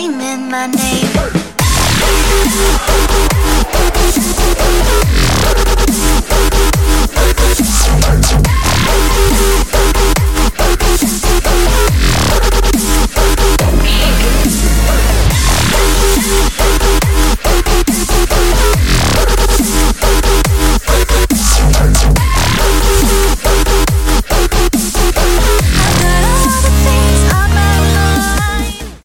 screaming my name.